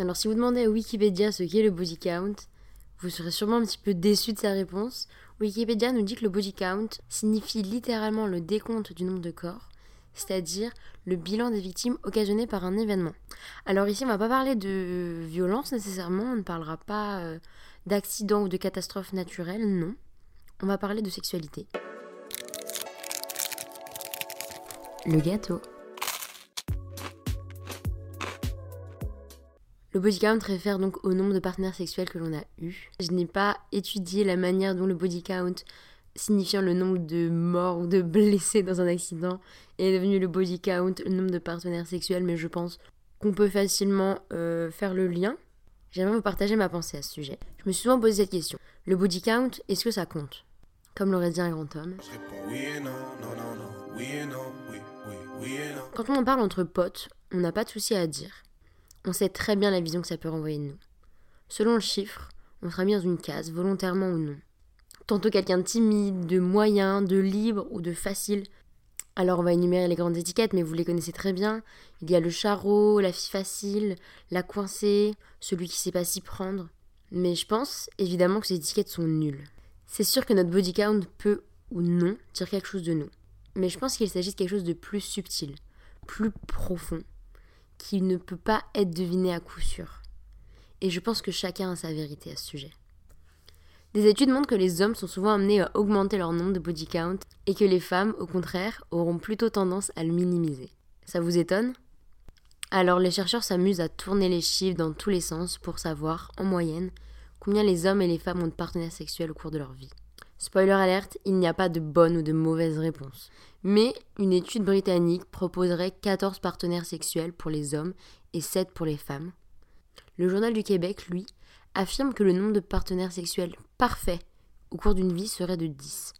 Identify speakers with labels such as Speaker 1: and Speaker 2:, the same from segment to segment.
Speaker 1: Alors si vous demandez à Wikipédia ce qu'est le body count, vous serez sûrement un petit peu déçu de sa réponse. Wikipédia nous dit que le body count signifie littéralement le décompte du nombre de corps, c'est-à-dire le bilan des victimes occasionnées par un événement. Alors ici, on ne va pas parler de violence nécessairement, on ne parlera pas euh, d'accidents ou de catastrophes naturelles, non. On va parler de sexualité. Le gâteau. Le body count réfère donc au nombre de partenaires sexuels que l'on a eu. Je n'ai pas étudié la manière dont le body count, signifiant le nombre de morts ou de blessés dans un accident, est devenu le body count, le nombre de partenaires sexuels, mais je pense qu'on peut facilement euh, faire le lien. J'aimerais vous partager ma pensée à ce sujet. Je me suis souvent posé cette question. Le body count, est-ce que ça compte? Comme l'aurait dit un grand homme. Quand on en parle entre potes, on n'a pas de souci à dire on sait très bien la vision que ça peut renvoyer de nous. Selon le chiffre, on sera mis dans une case, volontairement ou non. Tantôt quelqu'un de timide, de moyen, de libre ou de facile. Alors on va énumérer les grandes étiquettes, mais vous les connaissez très bien. Il y a le charreau, la fille facile, la coincée, celui qui sait pas s'y prendre. Mais je pense évidemment que ces étiquettes sont nulles. C'est sûr que notre body count peut ou non dire quelque chose de nous. Mais je pense qu'il s'agit de quelque chose de plus subtil, plus profond, qui ne peut pas être deviné à coup sûr. Et je pense que chacun a sa vérité à ce sujet. Des études montrent que les hommes sont souvent amenés à augmenter leur nombre de body count et que les femmes, au contraire, auront plutôt tendance à le minimiser. Ça vous étonne? Alors les chercheurs s'amusent à tourner les chiffres dans tous les sens pour savoir, en moyenne, combien les hommes et les femmes ont de partenaires sexuels au cours de leur vie. Spoiler alerte, il n'y a pas de bonne ou de mauvaise réponse. Mais une étude britannique proposerait 14 partenaires sexuels pour les hommes et 7 pour les femmes. Le Journal du Québec, lui, affirme que le nombre de partenaires sexuels parfaits au cours d'une vie serait de 10.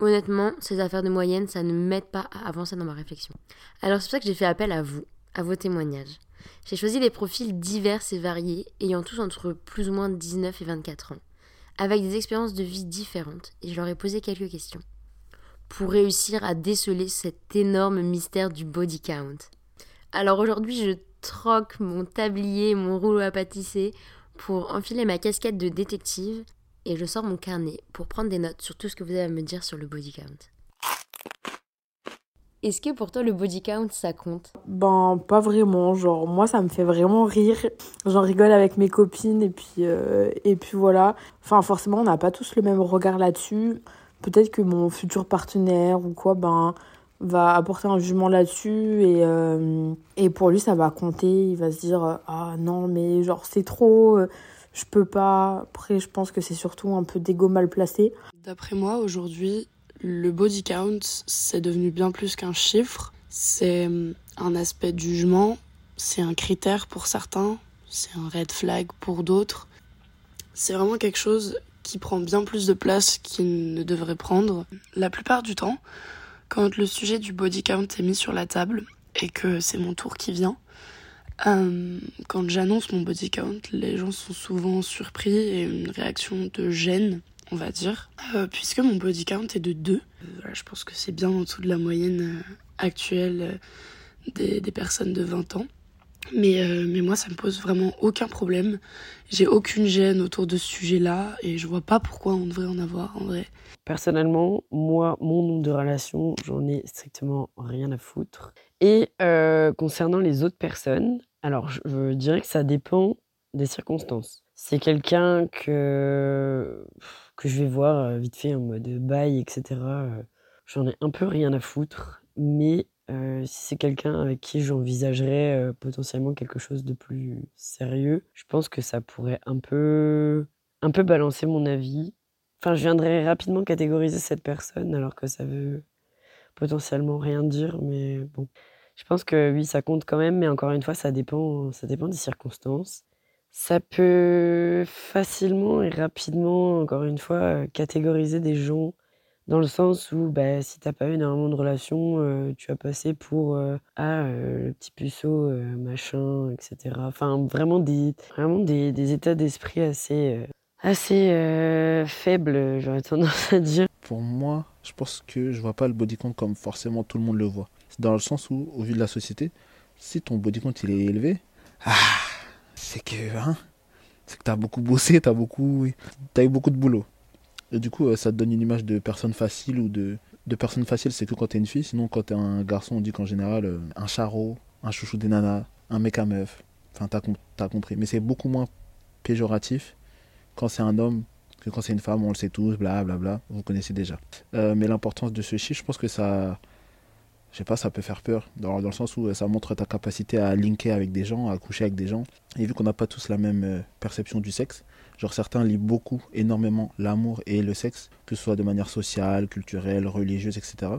Speaker 1: Honnêtement, ces affaires de moyenne, ça ne m'aide pas à avancer dans ma réflexion. Alors c'est pour ça que j'ai fait appel à vous, à vos témoignages. J'ai choisi des profils divers et variés, ayant tous entre plus ou moins 19 et 24 ans avec des expériences de vie différentes, et je leur ai posé quelques questions, pour réussir à déceler cet énorme mystère du body count. Alors aujourd'hui, je troque mon tablier, mon rouleau à pâtisser, pour enfiler ma casquette de détective, et je sors mon carnet pour prendre des notes sur tout ce que vous avez à me dire sur le body count. Est-ce que pour toi le body count ça compte?
Speaker 2: Ben pas vraiment, genre moi ça me fait vraiment rire. J'en rigole avec mes copines et puis euh, et puis voilà. Enfin forcément on n'a pas tous le même regard là-dessus. Peut-être que mon futur partenaire ou quoi ben va apporter un jugement là-dessus et euh, et pour lui ça va compter. Il va se dire ah non mais genre c'est trop. je peux pas. Après je pense que c'est surtout un peu d'ego mal placé.
Speaker 3: D'après moi aujourd'hui le body count, c'est devenu bien plus qu'un chiffre. C'est hum, un aspect de jugement, c'est un critère pour certains, c'est un red flag pour d'autres. C'est vraiment quelque chose qui prend bien plus de place qu'il ne devrait prendre. La plupart du temps, quand le sujet du body count est mis sur la table et que c'est mon tour qui vient, hum, quand j'annonce mon body count, les gens sont souvent surpris et une réaction de gêne on va dire, euh, puisque mon body count est de 2. Euh, je pense que c'est bien en dessous de la moyenne euh, actuelle des, personnes de 20 ans. Mais, mais moi, ça me pose vraiment aucun problème. J'ai aucune gêne autour de ce sujet-là et je vois pas pourquoi on devrait en avoir en vrai.
Speaker 4: Personnellement, moi, mon nombre de relations, j'en ai strictement rien à foutre. Et concernant les autres personnes, alors je dirais que ça dépend des circonstances. C'est quelqu'un que que je vais voir vite fait en mode bail, etc. J'en ai un peu rien à foutre, mais si c'est quelqu'un avec qui j'envisagerais potentiellement quelque chose de plus sérieux, je pense que ça pourrait un peu, un peu balancer mon avis. Enfin, je viendrais rapidement catégoriser cette personne alors que ça veut potentiellement rien dire, mais bon. Je pense que oui, ça compte quand même, mais encore une fois, ça dépend, ça dépend des circonstances. Ça peut facilement et rapidement, encore une fois, catégoriser des gens dans le sens où bah, si t'as pas eu énormément de relations, tu as passé pour ah, le petit puceau, machin, etc. Enfin, vraiment des, vraiment des, des états d'esprit assez, assez faibles, j'aurais tendance à dire.
Speaker 5: Pour moi, je pense que je vois pas le body count comme forcément tout le monde le voit. C'est dans le sens où, au vu de la société, si ton body count il est élevé, ah, c'est que, hein, c'est que t'as beaucoup bossé, t'as beaucoup, as eu beaucoup de boulot. Du coup, ça te donne une image de personne facile ou de, de personne facile, c'est que quand t'es une fille. Sinon, quand t'es un garçon, on dit qu'en général, un charreau, un chouchou des nanas, un mec à meuf. Enfin, t'as, as compris. Mais c'est beaucoup moins péjoratif quand c'est un homme que quand c'est une femme, on le sait tous, blablabla, bla, bla, vous connaissez déjà. Euh, mais l'importance de ce chiffre, je pense que ça, je sais pas, ça peut faire peur, dans, le sens où euh, ça montre ta capacité à linker avec des gens, à coucher avec des gens. Et vu qu'on n'a pas tous la même euh, perception du sexe, genre certains lient beaucoup, énormément l'amour et le sexe, que ce soit de manière sociale, culturelle, religieuse, etc.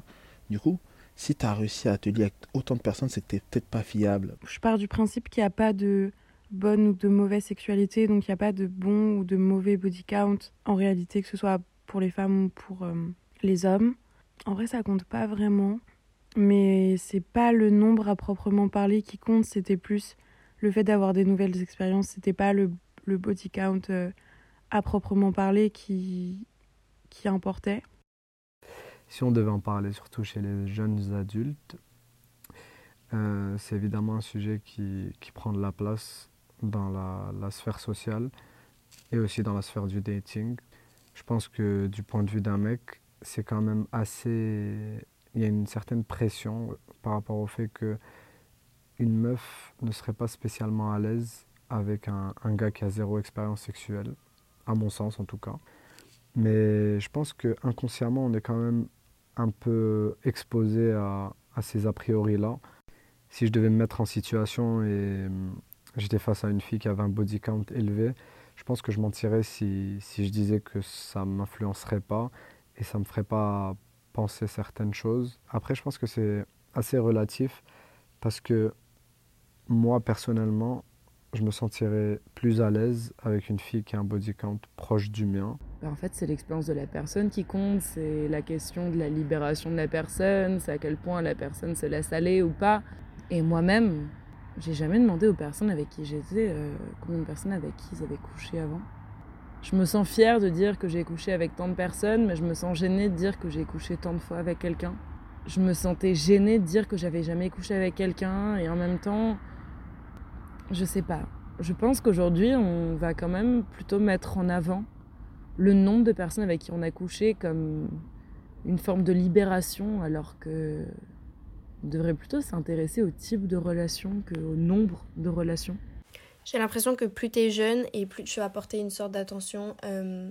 Speaker 5: Du coup, si tu as réussi à te lier avec autant de personnes, c'est que tu peut-être pas fiable.
Speaker 2: Je pars du principe qu'il n'y a pas de bonne ou de mauvaise sexualité, donc il n'y a pas de bon ou de mauvais body count en réalité, que ce soit pour les femmes ou pour euh, les hommes. En vrai, ça compte pas vraiment, mais c'est pas le nombre à proprement parler qui compte, c'était plus le fait d'avoir des nouvelles expériences, c'était pas le, le, body count euh, à proprement parler qui, qui importait.
Speaker 6: Si on devait en parler surtout chez les jeunes adultes, euh, c'est évidemment un sujet qui, qui, prend de la place dans la, la, sphère sociale et aussi dans la sphère du dating. Je pense que du point de vue d'un mec, c'est quand même assez... Il y a une certaine pression par rapport au fait que une meuf ne serait pas spécialement à l'aise avec un, gars qui a zéro expérience sexuelle, à mon sens en tout cas. Mais je pense que inconsciemment, on est quand même un peu exposé à, ces a priori-là. Si je devais me mettre en situation et j'étais face à une fille qui avait un body count élevé, je pense que je mentirais si, si je disais que ça ne m'influencerait pas et ça ne me ferait pas penser certaines choses. Après, je pense que c'est assez relatif parce que moi, personnellement, je me sentirais plus à l'aise avec une fille qui a un body count proche du mien.
Speaker 7: En fait, c'est l'expérience de la personne qui compte, c'est la question de la libération de la personne, c'est à quel point la personne se laisse aller ou pas. Et moi-même, j'ai jamais demandé aux personnes avec qui j'étais euh, combien de personnes avec qui ils avaient couché avant. Je me sens fière de dire que j'ai couché avec tant de personnes, mais je me sens gênée de dire que j'ai couché tant de fois avec quelqu'un. Je me sentais gênée de dire que j'avais jamais couché avec quelqu'un, et en même temps, je sais pas. Je pense qu'aujourd'hui, on va quand même plutôt mettre en avant le nombre de personnes avec qui on a couché comme une forme de libération, alors que on devrait plutôt s'intéresser au type de relation qu'au nombre de relations.
Speaker 8: J'ai l'impression que plus tu es jeune et plus tu vas porter une sorte d'attention euh,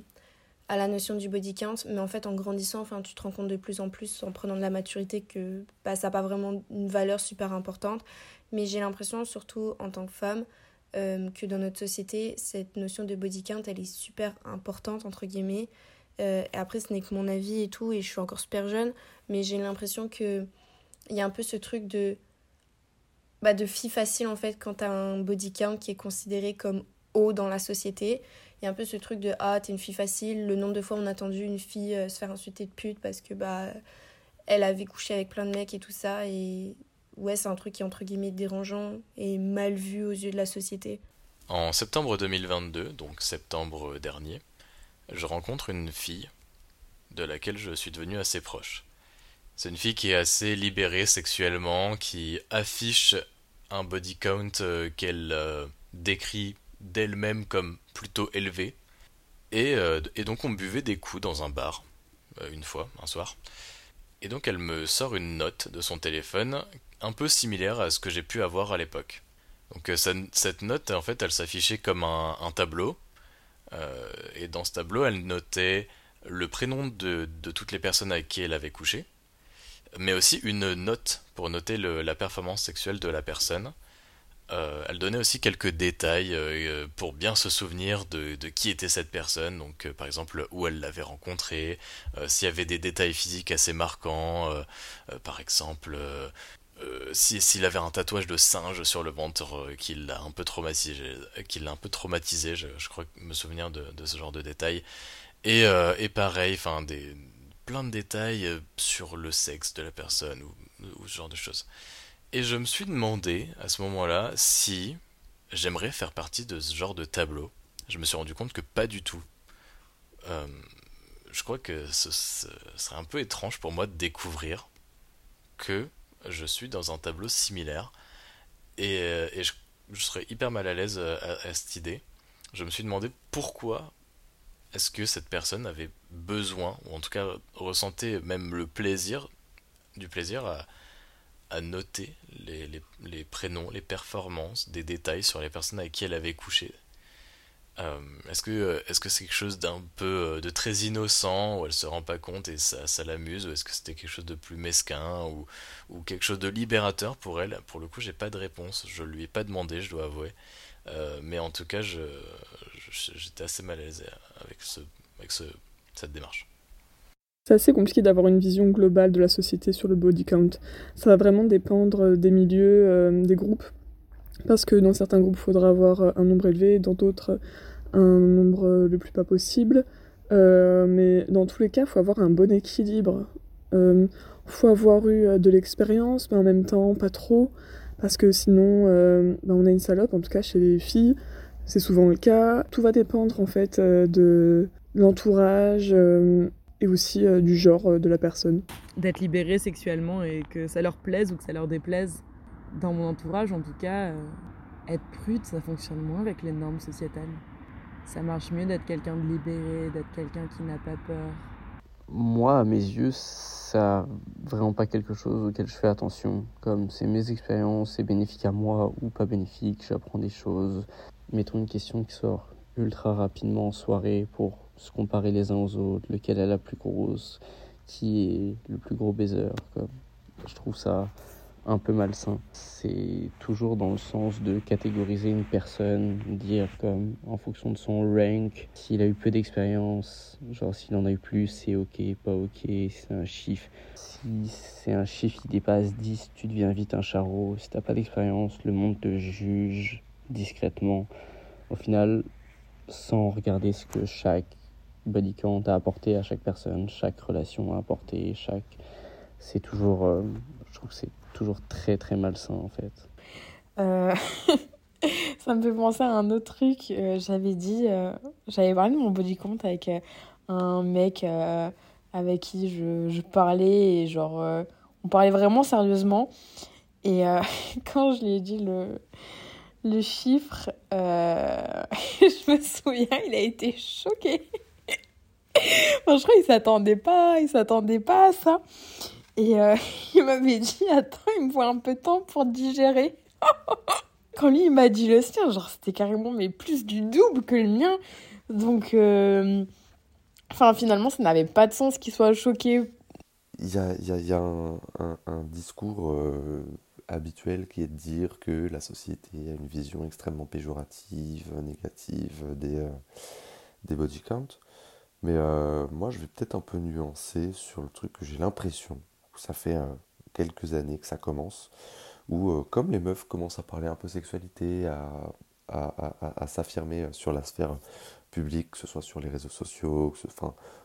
Speaker 8: à la notion du body count, mais en fait en grandissant, enfin, tu te rends compte de plus en plus en prenant de la maturité que bah, ça n'a pas vraiment une valeur super importante. Mais j'ai l'impression, surtout en tant que femme, euh, que dans notre société, cette notion de body count, elle est super importante, entre guillemets. Euh, après, ce n'est que mon avis et tout, et je suis encore super jeune, mais j'ai l'impression que il y a un peu ce truc de bah, de fille facile en fait quand t'as un body count qui est considéré comme haut dans la société. Il y a un peu ce truc de ah t'es une fille facile. Le nombre de fois on a entendu une fille euh, se faire insulter de pute parce que bah elle avait couché avec plein de mecs et tout ça et ouais c'est un truc qui est entre guillemets dérangeant et mal vu aux yeux de la société.
Speaker 9: En septembre 2022, donc septembre dernier, je rencontre une fille de laquelle je suis devenu assez proche. C'est une fille qui est assez libérée sexuellement, qui affiche un body count euh, qu'elle euh, décrit d'elle-même comme plutôt élevé. Euh, et, donc on buvait des coups dans un bar, une fois, un soir. Et donc elle me sort une note de son téléphone, un peu similaire à ce que j'ai pu avoir à l'époque. Donc cette note, en fait, elle s'affichait comme un, tableau. et dans ce tableau, elle notait le prénom de, toutes les personnes avec qui elle avait couché mais aussi une note pour noter la performance sexuelle de la personne. Euh, elle donnait aussi quelques détails euh, pour bien se souvenir de, qui était cette personne, donc euh, par exemple où elle l'avait rencontré, euh, s'il y avait des détails physiques assez marquants, euh, par exemple s'il si, avait un tatouage de singe sur le ventre qui l'a un peu traumatisé, qui un peu traumatisé, je, crois me souvenir de, ce genre de détails. Et, et pareil, enfin plein de détails euh, sur le sexe de la personne ou, ce genre de choses. Et je me suis demandé à ce moment-là si j'aimerais faire partie de ce genre de tableau. Je me suis rendu compte que pas du tout. Euh, je crois que ce, serait un peu étrange pour moi de découvrir que je suis dans un tableau similaire. Et, euh, je serais hyper mal à l'aise à, cette idée. Je me suis demandé pourquoi est-ce que cette personne avait besoin, ou en tout cas ressentait même le plaisir, du plaisir à, à noter les, les, prénoms, les performances, des détails sur les personnes avec qui elle avait couché. Euh, est-ce que est-ce que c'est quelque chose d'un peu euh, de très innocent où elle se rend pas compte et ça, ça l'amuse ou est-ce que c'était quelque chose de plus mesquin ou, ou quelque chose de libérateur pour elle? Pour le coup, j'ai pas de réponse. Je lui ai pas demandé, je dois avouer. Euh, mais en tout cas, j'étais assez mal à l'aise avec ce avec ce, cette démarche.
Speaker 10: C'est assez compliqué d'avoir une vision globale de la société sur le body count. Ça va vraiment dépendre des milieux, des groupes. Parce que dans certains groupes, il faudra avoir un nombre élevé, dans d'autres, un nombre le plus pas possible. Euh, mais dans tous les cas, il faut avoir un bon équilibre. Il euh, faut avoir eu euh, de l'expérience, mais en même temps pas trop, parce que sinon ben, on a une salope, en tout cas chez les filles, c'est souvent le cas. Tout va dépendre en fait de l'entourage et aussi du genre de la personne.
Speaker 7: D'être libéré sexuellement et que ça leur plaise ou que ça leur déplaise. Dans mon entourage, en tout cas, être prude, ça fonctionne moins avec les normes sociétales ça marche mieux d'être quelqu'un de libéré, d'être quelqu'un qui n'a pas peur.
Speaker 11: Moi, à mes yeux, ça vraiment pas quelque chose auquel je fais attention. Comme c'est mes expériences, c'est bénéfique à moi ou pas bénéfique, j'apprends des choses. Mettons une question qui sort ultra rapidement en soirée pour se comparer les uns aux autres, lequel est la plus grosse, qui est le plus gros baiser. Je trouve ça un peu malsain. C'est toujours dans le sens de catégoriser une personne, dire comme en fonction de son rank, s'il a eu peu d'expérience, genre s'il en a eu plus, c'est ok, pas ok, c'est un chiffre. Si c'est un chiffre qui dépasse 10, tu deviens vite un charreau. Si t'as pas d'expérience, le monde te juge discrètement. Au final, sans regarder ce que chaque body count a apporté à chaque personne, chaque relation a apporté, chaque... C'est toujours... Euh, je trouve que c'est toujours très très malsain en fait.
Speaker 2: Euh, ça me fait penser à un autre truc. Euh, j'avais dit, euh, j'avais parlé de mon body count avec un mec avec qui je, parlais et genre on parlait vraiment sérieusement. Et quand je lui ai dit le, le chiffre, je me souviens, il a été choqué. crois qu'il s'attendait pas, il s'attendait pas à ça. Et euh, il m'avait dit, attends, il me faut un peu de temps pour digérer. Quand lui, il m'a dit le sien, genre, c'était carrément mais plus du double que le mien. Donc, euh, finalement, ça n'avait pas de sens qu'il soit choqué.
Speaker 12: Il y a, y y a un, un, discours euh, habituel qui est de dire que la société a une vision extrêmement péjorative, négative des, des body counts. Mais moi, je vais peut-être un peu nuancer sur le truc que j'ai l'impression ça fait euh, quelques années que ça commence, où euh, comme les meufs commencent à parler un peu sexualité, à, s'affirmer euh, sur la sphère publique, que ce soit sur les réseaux sociaux,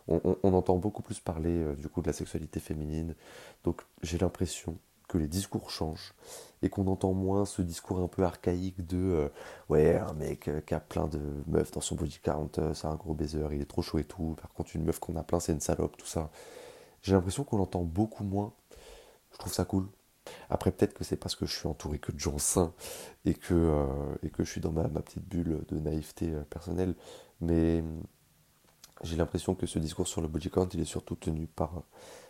Speaker 12: on, entend beaucoup plus parler du coup de la sexualité féminine. Donc j'ai l'impression que les discours changent et qu'on entend moins ce discours un peu archaïque de ouais un mec qui a plein de meufs dans son body count c'est un gros baiser il est trop chaud et tout par contre une meuf qu'on a plein c'est une salope tout ça j'ai l'impression qu'on l'entend beaucoup moins. Je trouve ça cool. Après, peut-être que c'est parce que je suis entouré que de gens sains et que, euh, et je suis dans ma, petite bulle de naïveté euh, personnelle. Mais hum, j'ai l'impression que ce discours sur le body count, il est surtout tenu par,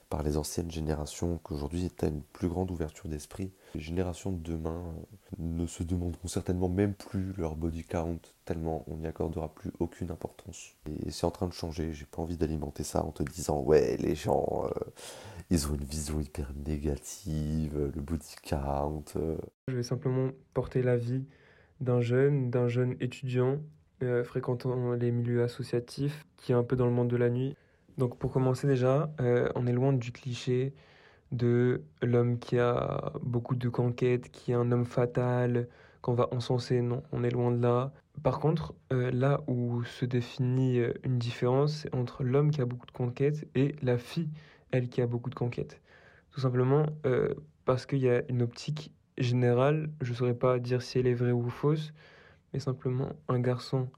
Speaker 12: par les anciennes générations, qu'aujourd'hui tu as une plus grande ouverture d'esprit. Les générations de demain euh, ne se demanderont certainement même plus leur body count, tellement on n'y accordera plus aucune importance. Et c'est en train de changer, j'ai pas envie d'alimenter ça en te disant ouais les gens euh, ils ont une vision hyper négative, le body count. Euh.
Speaker 13: Je vais simplement porter l'avis d'un jeune, d'un jeune étudiant fréquentant les milieux associatifs qui est un peu dans le monde de la nuit donc pour commencer déjà, on est loin du cliché de l'homme qui a beaucoup de conquêtes, qui est un homme fatal, qu'on va encenser. Non, on est loin de là. Par contre, euh, là où se définit euh, une différence, c'est entre l'homme qui a beaucoup de conquêtes et la fille, elle, qui a beaucoup de conquêtes. Tout simplement parce qu'il y a une optique générale, je ne saurais pas dire si elle est vraie ou fausse, mais simplement un garçon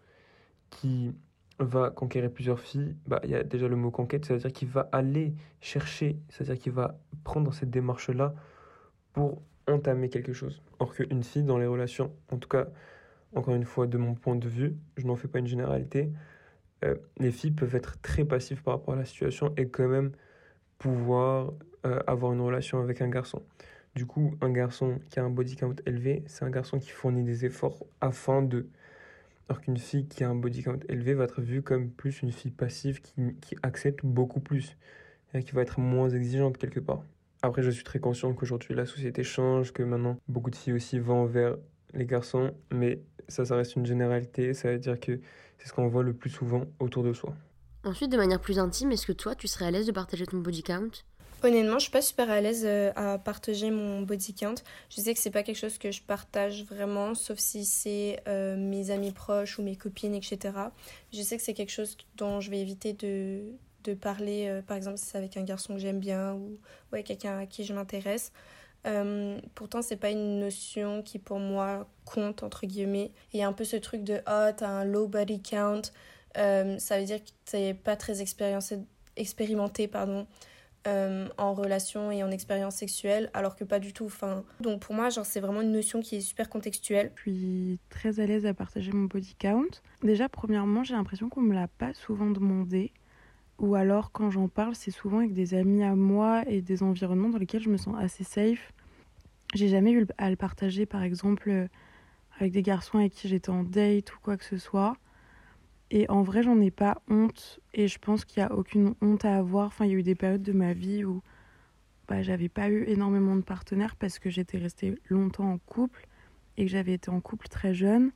Speaker 13: qui va conquérir plusieurs filles, bah, il y a déjà le mot conquête, c'est-à-dire qu'il va aller chercher, c'est-à-dire qu'il va prendre cette démarche-là pour entamer quelque chose. Or qu'une fille dans les relations, en tout cas, encore une fois, de mon point de vue, je n'en fais pas une généralité, euh, les filles peuvent être très passives par rapport à la situation et quand même pouvoir euh, avoir une relation avec un garçon. Du coup, un garçon qui a un body count élevé, c'est un garçon qui fournit des efforts afin de... Alors qu'une fille qui a un body count élevé va être vue comme plus une fille passive qui, qui accepte beaucoup plus et qui va être moins exigeante quelque part. Après, je suis très conscient qu'aujourd'hui la société change, que maintenant beaucoup de filles aussi vont vers les garçons, mais ça, ça reste une généralité. Ça veut dire que c'est ce qu'on voit le plus souvent autour de soi.
Speaker 1: Ensuite, de manière plus intime, est-ce que toi, tu serais à l'aise de partager ton body count?
Speaker 8: Honnêtement, je suis pas super à l'aise euh, à partager mon body count. Je sais que c'est pas quelque chose que je partage vraiment, sauf si c'est euh, mes amis proches ou mes copines, etc. Je sais que c'est quelque chose dont je vais éviter de, de parler, euh, par exemple, si c'est avec un garçon que j'aime bien ou ouais, quelqu'un à qui je m'intéresse. Euh, pourtant, c'est pas une notion qui pour moi compte, entre guillemets. Il y a un peu ce truc de oh, t'as un low body count. Ça veut dire que t'es pas très expérimenté pardon, euh, en relation et en expérience sexuelle, alors que pas du tout. Enfin, donc pour moi, genre, c'est vraiment une notion qui est super contextuelle.
Speaker 2: Je suis très à l'aise à partager mon body count. Déjà, premièrement, j'ai l'impression qu'on me l'a pas souvent demandé. Ou alors, quand j'en parle, c'est souvent avec des amis à moi et des environnements dans lesquels je me sens assez safe. J'ai jamais eu à le partager, par exemple, euh, avec des garçons avec qui j'étais en date ou quoi que ce soit. Et en vrai, j'en ai pas honte. Et je pense qu'il n'y a aucune honte à avoir. Enfin, il y a eu des périodes de ma vie où bah, j'avais pas eu énormément de partenaires parce que j'étais restée longtemps en couple et que j'avais été en couple très jeune.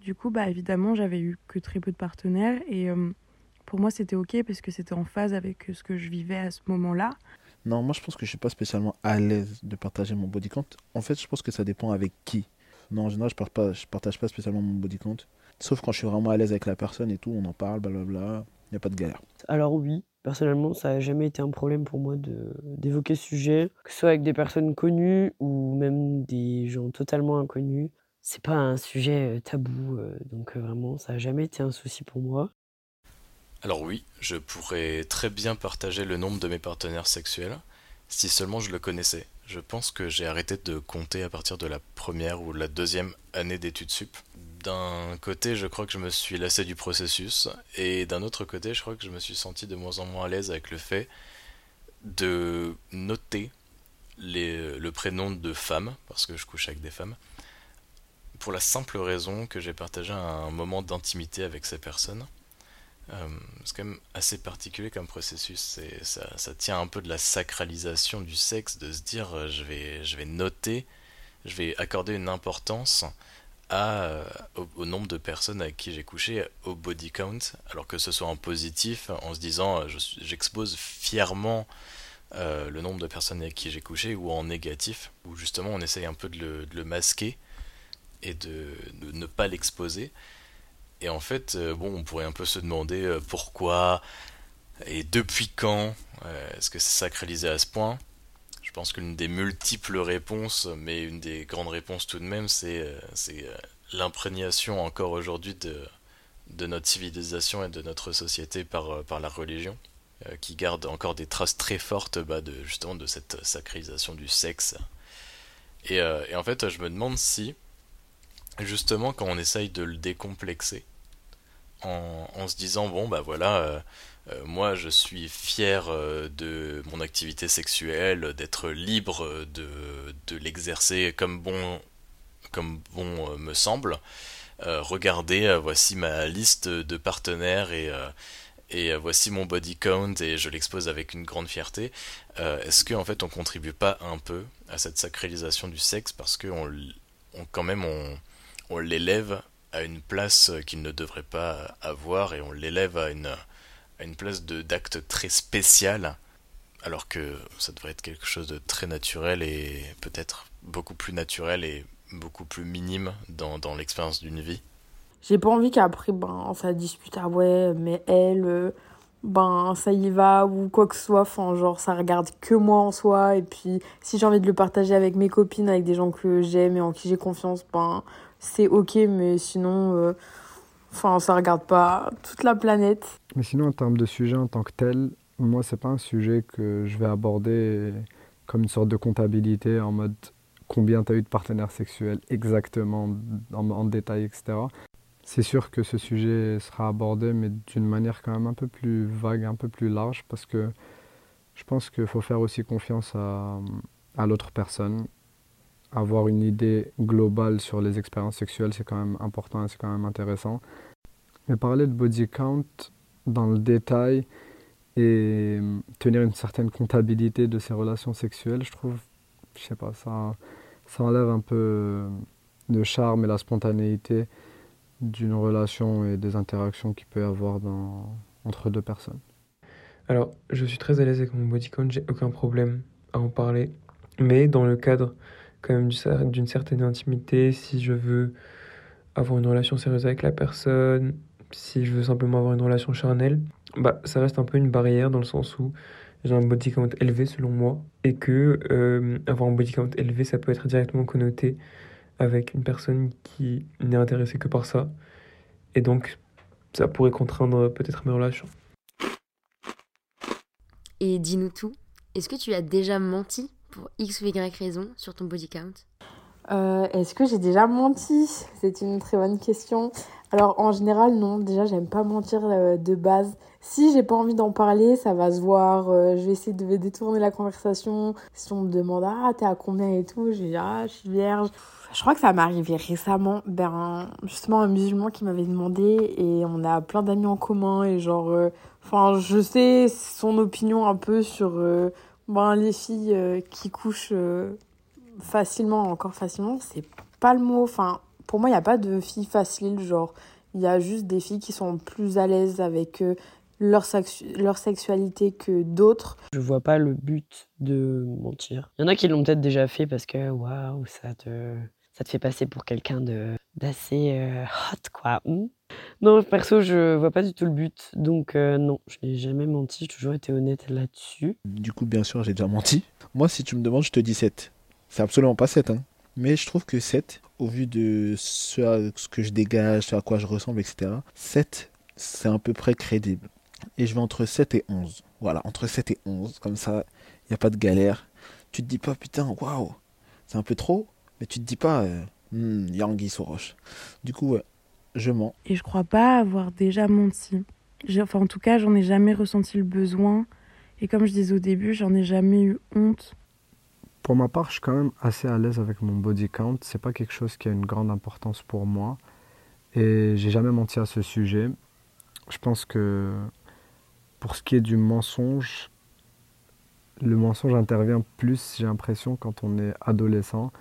Speaker 2: Du coup, bah, évidemment, j'avais eu que très peu de partenaires. Et euh, pour moi, c'était OK parce que c'était en phase avec ce que je vivais à ce moment-là.
Speaker 5: Non, moi je pense que je suis pas spécialement à l'aise de partager mon body count. En fait, je pense que ça dépend avec qui. Non, en général, je, je partage pas spécialement mon body count. Sauf quand je suis vraiment à l'aise avec la personne et tout, on en parle, blablabla. Il n'y a pas de galère.
Speaker 4: Alors oui, personnellement, ça n'a jamais été un problème pour moi de, d'évoquer ce sujet, que ce soit avec des personnes connues ou même des gens totalement inconnus. C'est pas un sujet euh, tabou, euh, donc euh, vraiment, ça n'a jamais été un souci pour moi.
Speaker 9: Alors oui, je pourrais très bien partager le nombre de mes partenaires sexuels, si seulement je le connaissais. Je pense que j'ai arrêté de compter à partir de la première ou la deuxième année d'études sup. D'un côté, je crois que je me suis lassé du processus, et d'un autre côté, je crois que je me suis senti de moins en moins à l'aise avec le fait de noter le prénom de femme, parce que je couche avec des femmes, pour la simple raison que j'ai partagé un moment d'intimité avec ces personnes euh, c'est quand même assez particulier comme processus. Ça, tient un peu de la sacralisation du sexe, de se dire euh, je, vais, je vais noter, je vais accorder une importance euh, au, nombre de personnes avec qui j'ai couché, au body count, alors que ce soit en positif, en se disant j'expose fièrement le nombre de personnes avec qui j'ai couché, ou en négatif, où justement on essaye un peu de le, de le masquer et de, de ne pas l'exposer. Et en fait, euh, bon, on pourrait un peu se demander euh, pourquoi et depuis quand euh, est-ce que c'est sacralisé à ce point? Je pense qu'une des multiples réponses, mais une des grandes réponses tout de même, c'est l'imprégnation encore aujourd'hui de, notre civilisation et de notre société par, par la religion, qui garde encore des traces très fortes bah, de, cette sacralisation du sexe. Et, en fait, je me demande si, justement, quand on essaye de le décomplexer, en, se disant bon bah voilà euh, euh, moi je suis fier euh, de mon activité sexuelle d'être libre de, l'exercer comme bon bon me semble regardez voici ma liste de partenaires et voici mon body count et je l'expose avec une grande fierté. Est-ce qu'en en fait on contribue pas un peu à cette sacralisation du sexe parce que on, quand même on l'élève à une place qu'il ne devrait pas avoir et on l'élève à une, une place d'acte très spécial alors que ça devrait être quelque chose de très naturel et peut-être beaucoup plus naturel et beaucoup plus minime dans, dans l'expérience d'une vie.
Speaker 2: J'ai pas envie qu'après ben ça dispute ah ouais mais elle ben ça y va ou quoi que ce soit. Enfin genre ça regarde que moi en soi. Et puis si j'ai envie de le partager avec mes copines avec des gens que j'aime et en qui j'ai confiance ben c'est ok, mais sinon, euh, enfin, ça regarde pas toute la planète.
Speaker 6: Mais sinon, en termes de sujet en tant que tel, moi, c'est pas un sujet que je vais aborder comme une sorte de comptabilité en mode combien tu as eu de partenaires sexuels exactement en, détail, etc. C'est sûr que ce sujet sera abordé, mais d'une manière quand même un peu plus vague, un peu plus large, parce que je pense qu'il faut faire aussi confiance à l'autre personne. Avoir une idée globale sur les expériences sexuelles, c'est quand même important et c'est quand même intéressant. Mais parler de body count dans le détail et tenir une certaine comptabilité de ses relations sexuelles, je trouve, je sais pas, ça, ça enlève un peu le charme et la spontanéité d'une relation et des interactions qu'il peut y avoir entre deux personnes.
Speaker 13: Alors, je suis très à l'aise avec mon body count, j'ai aucun problème à en parler. Mais dans le cadre quand même d'une certaine intimité, si je veux avoir une relation sérieuse avec la personne, si je veux simplement avoir une relation charnelle, bah ça reste un peu une barrière dans le sens où j'ai un body count élevé selon moi et que euh, avoir un body count élevé ça peut être directement connoté avec une personne qui n'est intéressée que par ça et donc ça pourrait contraindre peut-être mes relations.
Speaker 1: Et dis-nous tout, est-ce que tu as déjà menti? Pour X ou Y raison sur ton body count
Speaker 2: euh, Est-ce que j'ai déjà menti? C'est une très bonne question. Alors en général non, déjà j'aime pas mentir euh, de base. Si j'ai pas envie d'en parler, ça va se voir. Euh, je vais essayer de détourner la conversation. Si on me demande ah t'es à combien et tout, je vais ah je suis vierge. Je crois que ça m'est arrivé récemment, ben justement un musulman qui m'avait demandé et on a plein d'amis en commun et genre, enfin je sais son opinion un peu sur ben, les filles euh, qui couchent euh, facilement, encore facilement, c'est pas le mot. Enfin, pour moi, il n'y a pas de filles faciles, genre, il y a juste des filles qui sont plus à l'aise avec euh, leur, leur sexualité que d'autres.
Speaker 4: Je vois pas le but de mentir. Il y en a qui l'ont peut-être déjà fait parce que waouh, ça te, ça te fait passer pour quelqu'un de d'assez hot, quoi. Non, perso, je vois pas du tout le but. Donc, euh, non, je n'ai jamais menti. J'ai toujours été honnête là-dessus.
Speaker 5: Du coup, bien sûr, j'ai déjà menti. Moi, si tu me demandes, je te dis 7. C'est absolument pas 7. Hein. Mais je trouve que 7, au vu de ce, ce que je dégage, ce à quoi je ressemble, etc., 7, c'est à peu près crédible. Et je vais entre 7 et 11. Voilà, entre 7 et 11. Comme ça, il n'y a pas de galère. Tu te dis pas, putain, waouh, c'est un peu trop. Mais tu te dis pas, euh, hmm, Yangi Soroche. Du coup, ouais, je mens.
Speaker 10: Et je crois pas avoir déjà menti. Enfin, en tout cas, j'en ai jamais ressenti le besoin. Et comme je disais au début, j'en ai jamais eu honte.
Speaker 6: Pour ma part, je suis quand même assez à l'aise avec mon body count. C'est pas quelque chose qui a une grande importance pour moi. Et j'ai jamais menti à ce sujet. Je pense que pour ce qui est du mensonge, le mensonge intervient plus, j'ai l'impression, quand on est adolescent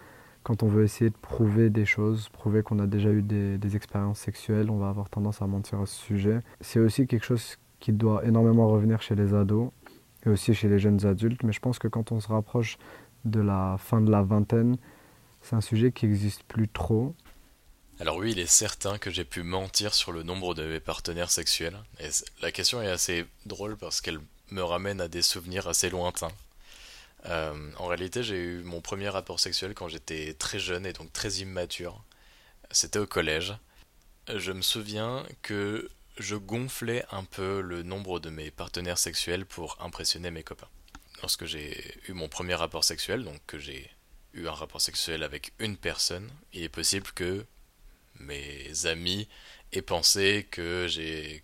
Speaker 6: quand on veut essayer de prouver des choses, prouver qu'on a déjà eu des, expériences sexuelles, on va avoir tendance à mentir à ce sujet. C'est aussi quelque chose qui doit énormément revenir chez les ados et aussi chez les jeunes adultes, mais je pense que quand on se rapproche de la fin de la vingtaine, c'est un sujet qui n'existe plus trop.
Speaker 9: Alors oui, il est certain que j'ai pu mentir sur le nombre de mes partenaires sexuels. La question est assez drôle parce qu'elle me ramène à des souvenirs assez lointains. Euh, en réalité, j'ai eu mon premier rapport sexuel quand j'étais très jeune et donc très immature. C'était au collège. Je me souviens que je gonflais un peu le nombre de mes partenaires sexuels pour impressionner mes copains. Lorsque j'ai eu mon premier rapport sexuel, donc que j'ai eu un rapport sexuel avec une personne, il est possible que mes amis aient pensé que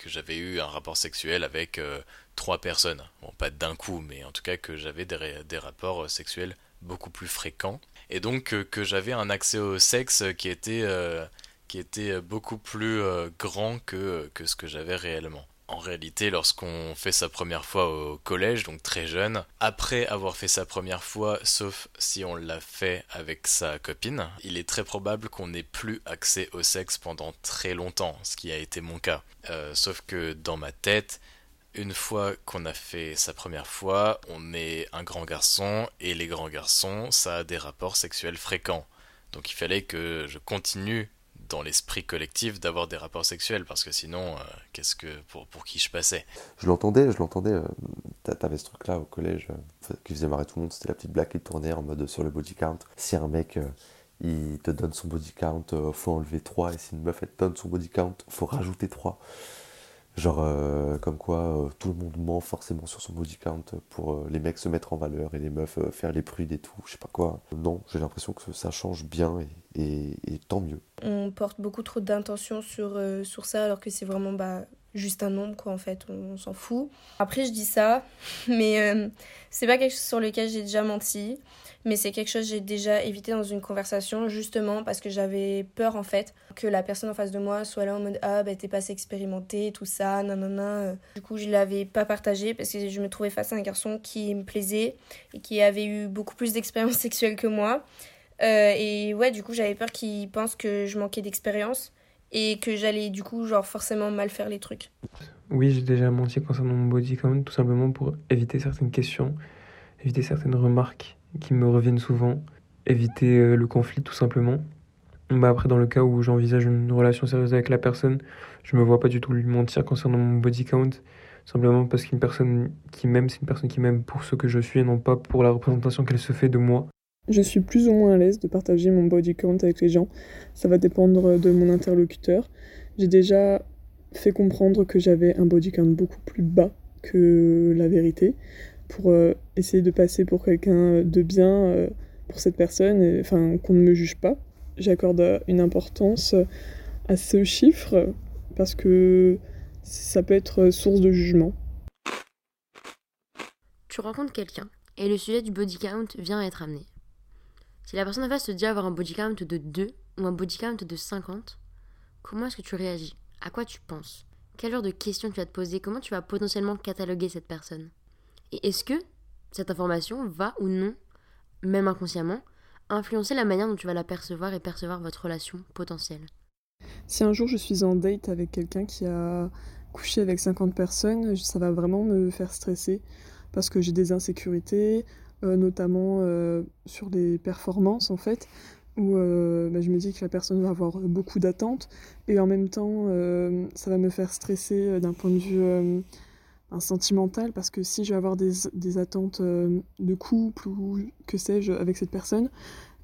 Speaker 9: j'avais eu un rapport sexuel avec euh, trois personnes. Bon, pas d'un coup, mais en tout cas que j'avais des, rapports euh, sexuels beaucoup plus fréquents. Et donc euh, que j'avais un accès au sexe qui était, qui était beaucoup plus grand que, que ce que j'avais réellement. En réalité, lorsqu'on fait sa première fois au collège, donc très jeune, après avoir fait sa première fois, sauf si on l'a fait avec sa copine, il est très probable qu'on n'ait plus accès au sexe pendant très longtemps, ce qui a été mon cas. sauf que dans ma tête, une fois qu'on a fait sa première fois, on est un grand garçon et les grands garçons, ça a des rapports sexuels fréquents. Donc il fallait que je continue dans l'esprit collectif d'avoir des rapports sexuels parce que sinon, euh, qu'est-ce que pour, pour qui je passais?
Speaker 12: Je l'entendais, je l'entendais. Euh, t'avais ce truc-là au collège euh, qui faisait marrer tout le monde. C'était la petite blague qui tournait en mode sur le body count. Si un mec il te donne son body count, faut enlever 3 et si une meuf te donne son body count, faut rajouter 3 Genre, euh, comme quoi euh, tout le monde ment forcément sur son body count pour euh, les mecs se mettre en valeur et les meufs faire les prudes et tout, je sais pas quoi. Non, j'ai l'impression que ça change bien et, tant mieux.
Speaker 8: On porte beaucoup trop d'intention sur, sur ça alors que c'est vraiment bah, juste un nombre, quoi, en fait, on, s'en fout. Après, je dis ça, mais c'est pas quelque chose sur lequel j'ai déjà menti mais c'est quelque chose que j'ai déjà évité dans une conversation justement parce que j'avais peur en fait que la personne en face de moi soit là en mode ah bah t'es pas assez expérimenté tout ça nanana du coup je l'avais pas partagé parce que je me trouvais face à un garçon qui me plaisait et qui avait eu beaucoup plus d'expérience sexuelle que moi. Euh, et ouais du coup j'avais peur qu'il pense que je manquais d'expérience et que j'allais du coup genre forcément mal faire les trucs
Speaker 13: oui j'ai déjà menti concernant mon body count tout simplement pour éviter certaines questions éviter certaines remarques qui me reviennent souvent, éviter euh, le conflit tout simplement. Bah après, dans le cas où j'envisage une relation sérieuse avec la personne, je me vois pas du tout lui mentir concernant mon body count, simplement parce qu'une personne qui m'aime, c'est une personne qui m'aime pour ce que je suis et non pas pour la représentation qu'elle se fait de moi.
Speaker 10: Je suis plus ou moins à l'aise de partager mon body count avec les gens. Ça va dépendre de mon interlocuteur. J'ai déjà fait comprendre que j'avais un body count beaucoup plus bas que la vérité pour euh, essayer de passer pour quelqu'un de bien euh, pour cette personne, enfin qu'on ne me juge pas. J'accorde une importance à ce chiffre parce que ça peut être source de jugement.
Speaker 1: Tu rencontres quelqu'un et le sujet du body count vient à être amené. Si la personne en face te dit avoir un body count de 2 ou un body count de 50, comment est-ce que tu réagis? À quoi tu penses? Quel genre de questions tu vas te poser? Comment tu vas potentiellement cataloguer cette personne? Et est-ce que cette information va ou non, même inconsciemment, influencer la manière dont tu vas la percevoir et percevoir votre relation potentielle?
Speaker 10: Si un jour je suis en date avec quelqu'un qui a couché avec 50 personnes, ça va vraiment me faire stresser parce que j'ai des insécurités, notamment euh, sur les performances en fait, où euh, bah, je me dis que la personne va avoir beaucoup d'attentes et en même temps ça va me faire stresser d'un point de vue un sentimental parce que si je vais avoir des, des attentes euh, de couple ou que sais-je avec cette personne,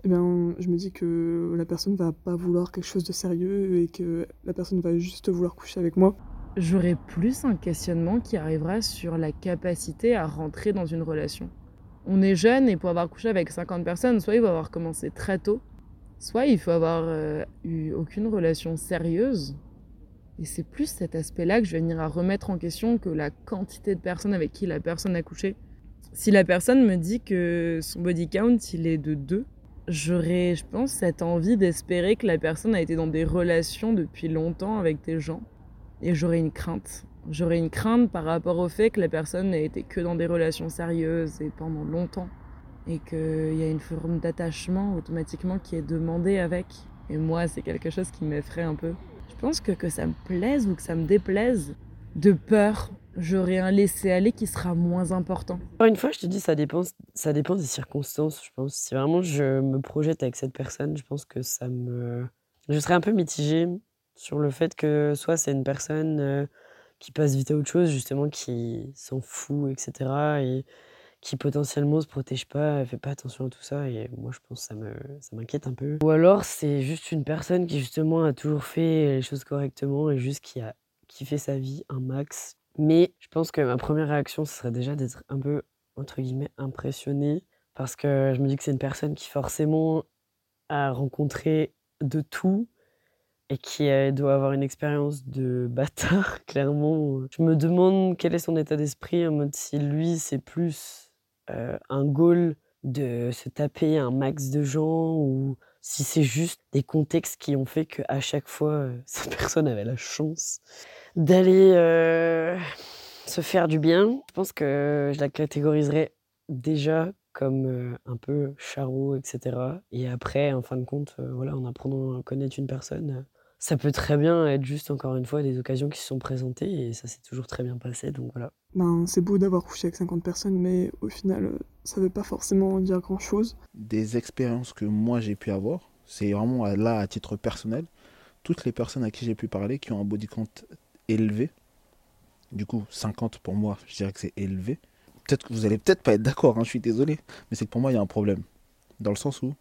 Speaker 10: eh bien, je me dis que la personne va pas vouloir quelque chose de sérieux et que la personne va juste vouloir coucher avec moi.
Speaker 7: J'aurais plus un questionnement qui arrivera sur la capacité à rentrer dans une relation. On est jeune et pour avoir couché avec 50 personnes, soit il faut avoir commencé très tôt, soit il faut avoir euh, eu aucune relation sérieuse et c'est plus cet aspect-là que je vais venir à remettre en question que la quantité de personnes avec qui la personne a couché. Si la personne me dit que son body count, il est de 2, j'aurais, je pense, cette envie d'espérer que la personne a été dans des relations depuis longtemps avec des gens. Et j'aurais une crainte. J'aurais une crainte par rapport au fait que la personne n'a été que dans des relations sérieuses et pendant longtemps. Et qu'il y a une forme d'attachement automatiquement qui est demandée avec. Et moi, c'est quelque chose qui m'effraie un peu. Je pense que que ça me plaise ou que ça me déplaise, de peur, j'aurai un laisser-aller qui sera moins important.
Speaker 4: Une fois, je te dis, ça dépend, ça dépend des circonstances, je pense. Si vraiment je me projette avec cette personne, je pense que ça me... Je serais un peu mitigée sur le fait que soit c'est une personne euh, qui passe vite à autre chose, justement, qui s'en fout, etc. Et qui potentiellement se protège pas, elle fait pas attention à tout ça et moi je pense que ça me ça m'inquiète un peu. Ou alors c'est juste une personne qui justement a toujours fait les choses correctement et juste qui a kiffé sa vie un max. Mais je pense que ma première réaction ce serait déjà d'être un peu entre guillemets impressionnée parce que je me dis que c'est une personne qui forcément a rencontré de tout et qui doit avoir une expérience de bâtard, clairement. Je me demande quel est son état d'esprit, en mode si lui, c'est plus euh, un goal de se taper un max de gens ou si c'est juste des contextes qui ont fait qu'à chaque fois, euh, cette personne avait la chance d'aller euh, se faire du bien. Je pense que je la catégoriserais déjà comme un peu charreau, etc. Et après, en fin de compte, voilà, en apprenant à connaître une personne, ça peut très bien être juste, encore une fois, des occasions qui se sont présentées et ça s'est toujours très bien passé, donc voilà.
Speaker 10: Ben, c'est beau d'avoir couché avec 50 personnes, mais au final, euh, ça veut pas forcément dire grand-chose.
Speaker 5: Des expériences que moi j'ai pu avoir, c'est vraiment là à titre personnel, toutes les personnes à qui j'ai pu parler qui ont un body count élevé, du coup 50 pour moi, je dirais que c'est élevé. Peut-être que vous allez peut-être pas être d'accord, hein, je suis désolé, mais c'est que pour moi il y a un problème. Dans le sens où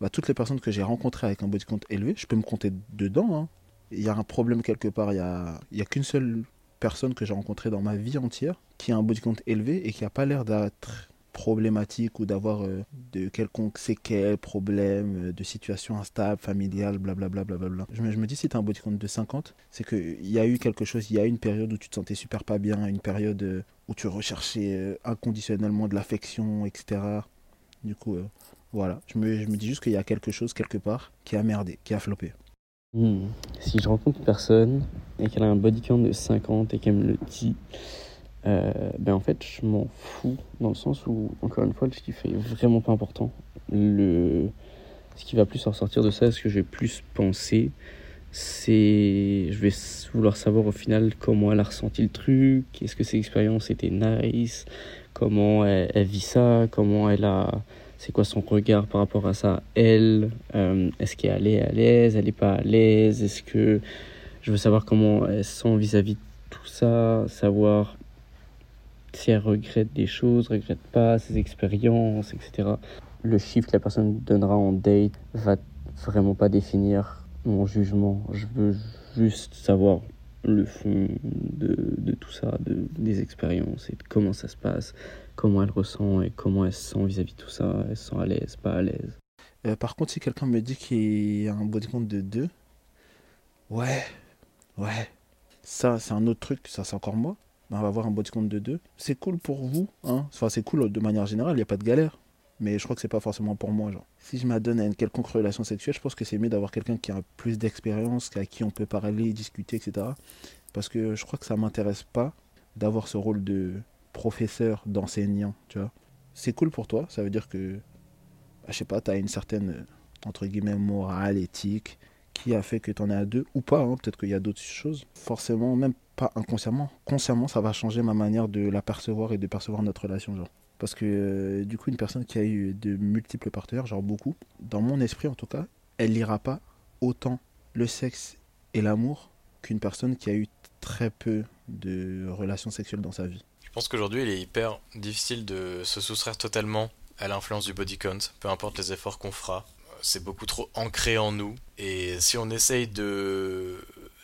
Speaker 5: bah, toutes les personnes que j'ai rencontrées avec un body count élevé, je peux me compter dedans. Hein. Il y a un problème quelque part. Il n'y a, a qu'une seule personne que j'ai rencontrée dans ma vie entière qui a un body count élevé et qui n'a pas l'air d'être problématique ou d'avoir euh, de quelconques séquelles, problèmes, euh, de situations instables, familiales, blablabla. Bla je, me, je me dis, si tu as un body count de 50, c'est qu'il y a eu quelque chose, il y a une période où tu te sentais super pas bien, une période euh, où tu recherchais inconditionnellement de l'affection, etc. Du coup, voilà, je me, je me dis juste qu'il y a quelque chose quelque part qui a merdé, qui a floppé.
Speaker 11: Hmm. Si je rencontre une personne et qu'elle a un body count de 50 et qu'elle me le dit, euh, ben en fait, je m'en fous dans le sens où, encore une fois, ce qui fait vraiment pas important. Le... Ce qui va plus ressortir de ça, ce que je vais plus penser, c'est. Je vais vouloir savoir au final comment elle a ressenti le truc, est-ce que ses expériences étaient nice, comment elle, vit ça, comment elle a. C'est quoi son regard par rapport à ça, elle euh, Est-ce qu'elle est à l'aise? Elle est pas à l'aise? Est-ce que. Je veux savoir comment elle sent vis-à-vis -vis de tout ça, savoir si elle regrette des choses, regrette pas ses expériences, etc. Le chiffre que la personne donnera en date va vraiment pas définir mon jugement. Je veux juste savoir le fond de, tout ça, de, des expériences et comment ça se passe, comment elle ressent et comment elle se sent vis-à-vis de tout ça. Elle se sent à l'aise, pas à l'aise.
Speaker 5: Euh, par contre, si quelqu'un me dit qu'il y a un body count de 2, ouais, ouais, ça c'est un autre truc, ça c'est encore moi. On va avoir un body count de 2. C'est cool pour vous, hein. Enfin, c'est cool de manière générale, il n'y a pas de galère. Mais je crois que c'est pas forcément pour moi, genre. Si je m'adonne à une quelconque relation sexuelle, je pense que c'est mieux d'avoir quelqu'un qui a plus d'expérience, à qui on peut parler, discuter, etc. Parce que je crois que ça m'intéresse pas d'avoir ce rôle de professeur, d'enseignant, tu vois. C'est cool pour toi, ça veut dire que, bah, je sais pas, tu as une certaine, entre guillemets, morale, éthique, qui a fait que tu en es à deux, ou pas, hein. peut-être qu'il y a d'autres choses. Forcément, même pas inconsciemment, consciemment, ça va changer ma manière de la percevoir et de percevoir notre relation, genre. Parce que euh, du coup, une personne qui a eu de multiples partenaires, genre beaucoup, dans mon esprit en tout cas, elle lira pas autant le sexe et l'amour qu'une personne qui a eu très peu de relations sexuelles dans sa vie.
Speaker 9: Pense qu'aujourd'hui, il est hyper difficile de se soustraire totalement à l'influence du body count, peu importe les efforts qu'on fera. C'est beaucoup trop ancré en nous. Et si on essaye de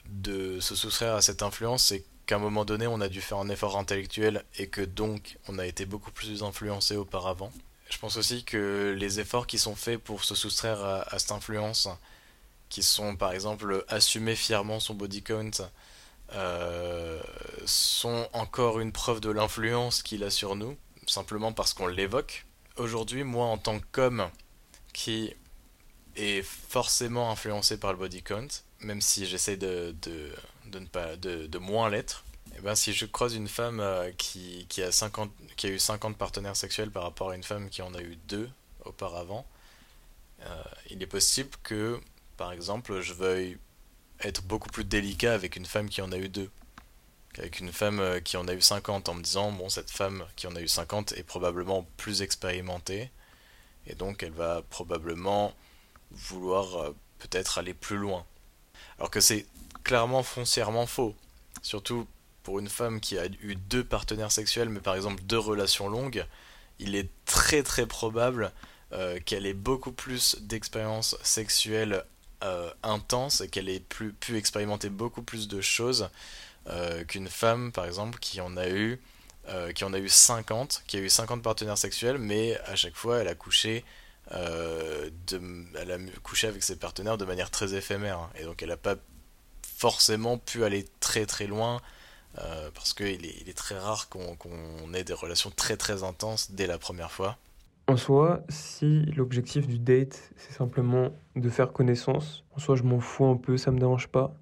Speaker 9: de se soustraire à cette influence, c'est qu'à un moment donné, on a dû faire un effort intellectuel et que donc on a été beaucoup plus influencé auparavant. Je pense aussi que les efforts qui sont faits pour se soustraire à, cette influence, qui sont par exemple assumer fièrement son body count, euh, sont encore une preuve de l'influence qu'il a sur nous, simplement parce qu'on l'évoque. Aujourd'hui, moi en tant qu'homme qui est forcément influencé par le body count, même si j'essaie de, de, de, ne pas, de, de moins l'être, eh ben, si je croise une femme euh, qui, qui, a 50, qui a eu 50 partenaires sexuels par rapport à une femme qui en a eu deux auparavant, euh, il est possible que, par exemple, je veuille être beaucoup plus délicat avec une femme qui en a eu deux. Qu'avec une femme euh, qui en a eu 50 en me disant bon cette femme qui en a eu 50 est probablement plus expérimentée. Et donc elle va probablement vouloir peut-être aller plus loin. Alors que c'est clairement foncièrement faux. Surtout pour une femme qui a eu deux partenaires sexuels, mais par exemple deux relations longues, il est très très probable euh, qu'elle ait beaucoup plus d'expériences sexuelles euh, intenses et qu'elle ait pu expérimenter beaucoup plus de choses euh, qu'une femme, par exemple, qui en a eu qui en a eu 50, qui a eu 50 partenaires sexuels, mais à chaque fois elle a couché euh, elle a avec ses partenaires de manière très éphémère. Et donc elle n'a pas forcément pu aller très très loin. Euh, parce qu'il est, il est très rare qu'on ait des relations très très intenses dès la première fois.
Speaker 13: En soi, si l'objectif du date, c'est simplement de faire connaissance, en soi je m'en fous un peu, ça me dérange pas.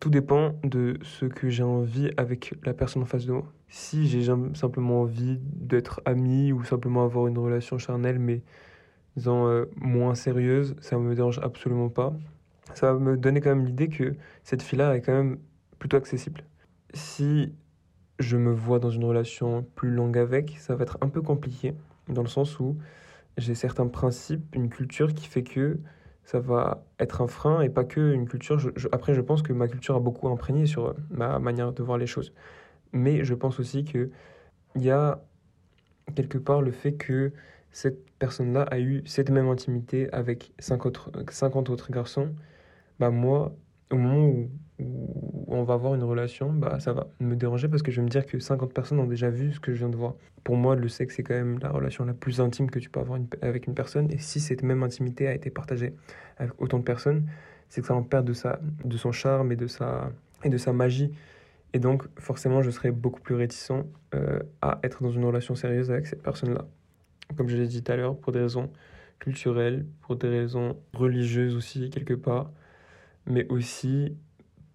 Speaker 13: Tout dépend de ce que j'ai envie avec la personne en face de moi. Si j'ai simplement envie d'être ami ou simplement avoir une relation charnelle, mais disons, euh, moins sérieuse, ça me dérange absolument pas. Ça va me donner quand même l'idée que cette fille-là est quand même plutôt accessible. Si je me vois dans une relation plus longue avec, ça va être un peu compliqué, dans le sens où j'ai certains principes, une culture qui fait que ça va être un frein et pas que une culture. après, je pense que ma culture a beaucoup imprégné sur ma manière de voir les choses. Mais je pense aussi qu'il y a quelque part le fait que cette personne-là a eu cette même intimité avec 50 autres, 50 autres garçons, bah moi, au moment où où on va avoir une relation, bah ça va me déranger parce que je vais me dire que 50 personnes ont déjà vu ce que je viens de voir. Pour moi, le sexe, c'est quand même la relation la plus intime que tu peux avoir avec une personne. Et si cette même intimité a été partagée avec autant de personnes, c'est que ça en perd de, de son charme et de, sa, et de sa magie. Et donc, forcément, je serais beaucoup plus réticent euh, à être dans une relation sérieuse avec cette personne-là. Comme je l'ai dit tout à l'heure, pour des raisons culturelles, pour des raisons religieuses aussi, quelque part, mais aussi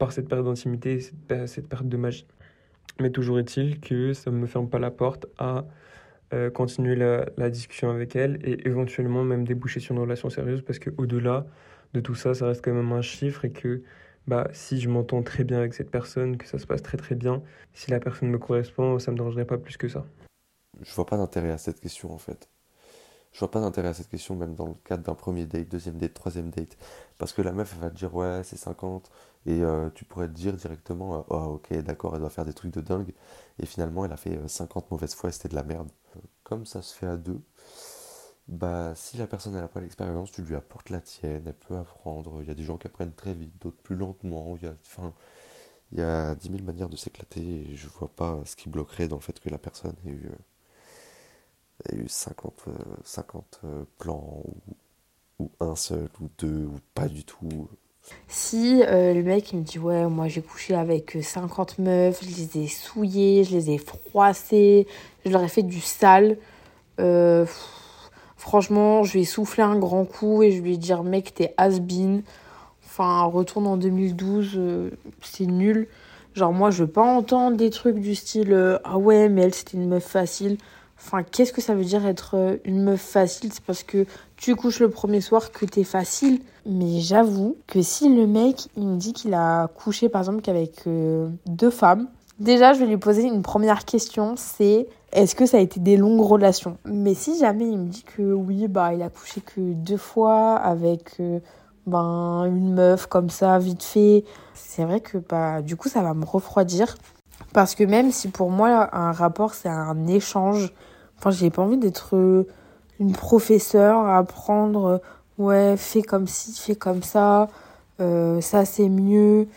Speaker 13: par cette perte d'intimité et cette, perte de magie. Mais toujours est-il que ça ne me ferme pas la porte à euh, continuer la, discussion avec elle et éventuellement même déboucher sur une relation sérieuse parce qu'au-delà de tout ça, ça reste quand même un chiffre et que bah, si je m'entends très bien avec cette personne, que ça se passe très très bien, si la personne me correspond, ça ne me dérangerait pas plus que ça.
Speaker 12: Je vois pas d'intérêt à cette question en fait. Je vois pas d'intérêt à cette question, même dans le cadre d'un premier date, deuxième date, troisième date. Parce que la meuf, elle va te dire, ouais, c'est 50. Et euh, tu pourrais te dire directement, euh, oh, ok, d'accord, elle doit faire des trucs de dingue. Et finalement, elle a fait 50 euh, mauvaises fois et c'était de la merde. Comme ça se fait à deux, bah, si la personne n'a pas l'expérience, tu lui apportes la tienne, elle peut apprendre. Il y a des gens qui apprennent très vite, d'autres plus lentement. Il y a, il y a 10 000 manières de s'éclater et je vois pas ce qui bloquerait dans le fait que la personne ait eu y a eu 50, 50 euh, euh, plans, ou, un seul, ou deux, ou pas du tout.
Speaker 2: Si euh, le mec il me dit ouais moi j'ai couché avec 50 meufs, je les ai souillées, je les ai froissées, je leur ai fait du sale, franchement je vais souffler un grand coup et je lui dire mec t'es has-been, enfin retourne en 2012, c'est nul. Genre moi je veux pas entendre des trucs du style ah ouais mais elle c'était une meuf facile. Enfin, qu'est-ce que ça veut dire être euh, une meuf facile? C'est parce que tu couches le premier soir que t'es facile. Mais j'avoue que si le mec, il me dit qu'il a couché par exemple qu'avec euh, deux femmes, déjà je vais lui poser une première question, c'est est-ce que ça a été des longues relations? Mais si jamais il me dit que oui, bah il a couché que deux fois avec euh, ben une meuf comme ça, vite fait, c'est vrai que bah du coup ça va me refroidir. Parce que même si pour moi un rapport c'est un échange, Enfin, j'ai pas envie d'être euh, une professeure à apprendre, euh, ouais, fais comme ci, fais comme ça, euh, ça c'est mieux.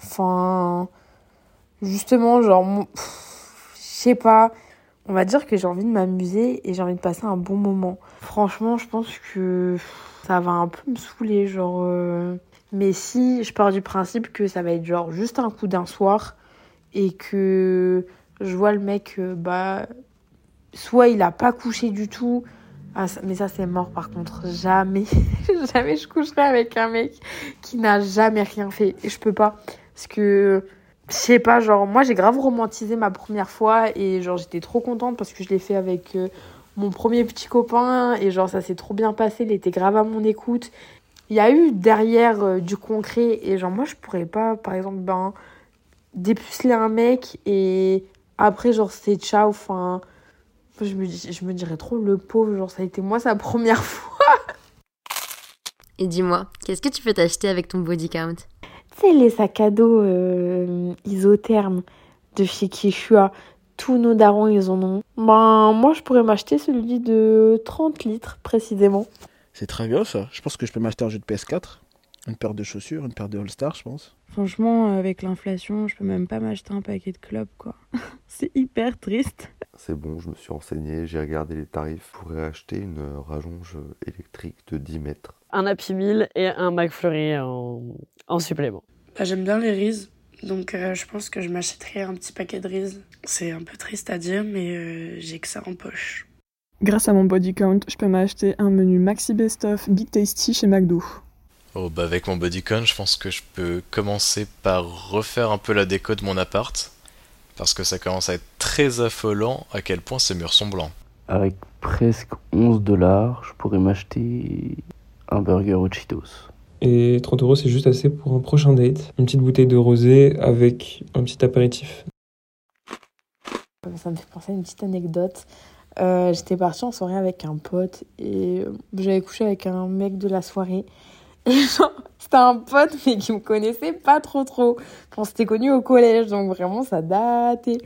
Speaker 2: Enfin, justement, genre, je sais pas, on va dire que j'ai envie de m'amuser et j'ai envie de passer un bon moment. Franchement, je pense que ça va un peu me saouler, genre. Mais si je pars du principe que ça va être genre juste un coup d'un soir et que je vois le mec, bah, soit il a pas couché du tout. Ah, mais ça, c'est mort par contre. Jamais, jamais je coucherai avec un mec qui n'a jamais rien fait. Et je peux pas. Parce que, je sais pas, genre, moi j'ai grave romantisé ma première fois et genre j'étais trop contente parce que je l'ai fait avec euh, mon premier petit copain et genre ça s'est trop bien passé. Il était grave à mon écoute. Il y a eu derrière euh, du concret et genre moi je pourrais pas, par exemple, ben, dépuceler un mec et après genre c'est ciao, enfin je me, je me dirais trop le pauvre, genre ça a été moi sa première fois.
Speaker 1: Et dis-moi, qu'est-ce que tu peux t'acheter avec ton body count?
Speaker 2: Tu sais, les sacs à dos euh, isothermes de chez Kishua, tous nos darons ils en ont. Ben, moi je pourrais m'acheter celui de 30 litres précisément.
Speaker 5: C'est très bien ça. Je pense que je peux m'acheter un jeu de PS4, une paire de chaussures, une paire de All-Star, je pense.
Speaker 7: Franchement, avec l'inflation, je peux même pas m'acheter un paquet de clubs, quoi. c'est hyper triste.
Speaker 12: C'est bon, je me suis renseigné, j'ai regardé les tarifs. Je pourrais acheter une rallonge électrique de 10 mètres.
Speaker 4: Un Happy Meal et un McFlurry en, en supplément.
Speaker 3: Bah, J'aime bien les Reese, donc euh, je pense que je m'achèterai un petit paquet de Reese. C'est un peu triste à dire, mais euh, j'ai que ça en poche.
Speaker 10: Grâce à mon body count, je peux m'acheter un menu Maxi Best of Big Tasty chez McDo.
Speaker 9: Oh bah avec mon bodycon, je pense que je peux commencer par refaire un peu la déco de mon appart. Parce que ça commence à être très affolant à quel point ces murs sont blancs.
Speaker 11: Avec presque 11 dollars, je pourrais m'acheter un burger aux Cheetos.
Speaker 13: Et 30 euros, c'est juste assez pour un prochain date. Une petite bouteille de rosé avec un petit apéritif.
Speaker 2: Ça me fait penser à une petite anecdote. Euh, j'étais partie en soirée avec un pote et j'avais couché avec un mec de la soirée. C'était un pote, mais qui me connaissait pas trop trop. On s'était connus au collège, donc vraiment, ça datait.